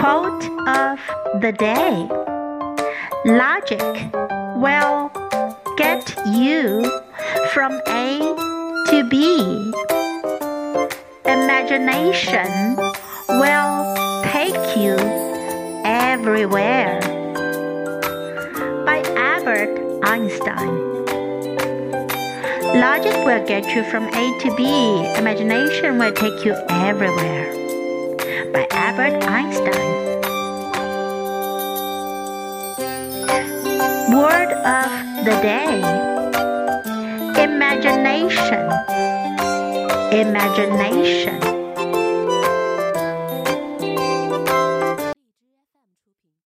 Quote of the day Logic will get you from A to B. Imagination will take you everywhere. By Albert Einstein. Logic will get you from A to B. Imagination will take you everywhere. By Albert Einstein. Word of the day Imagination. Imagination.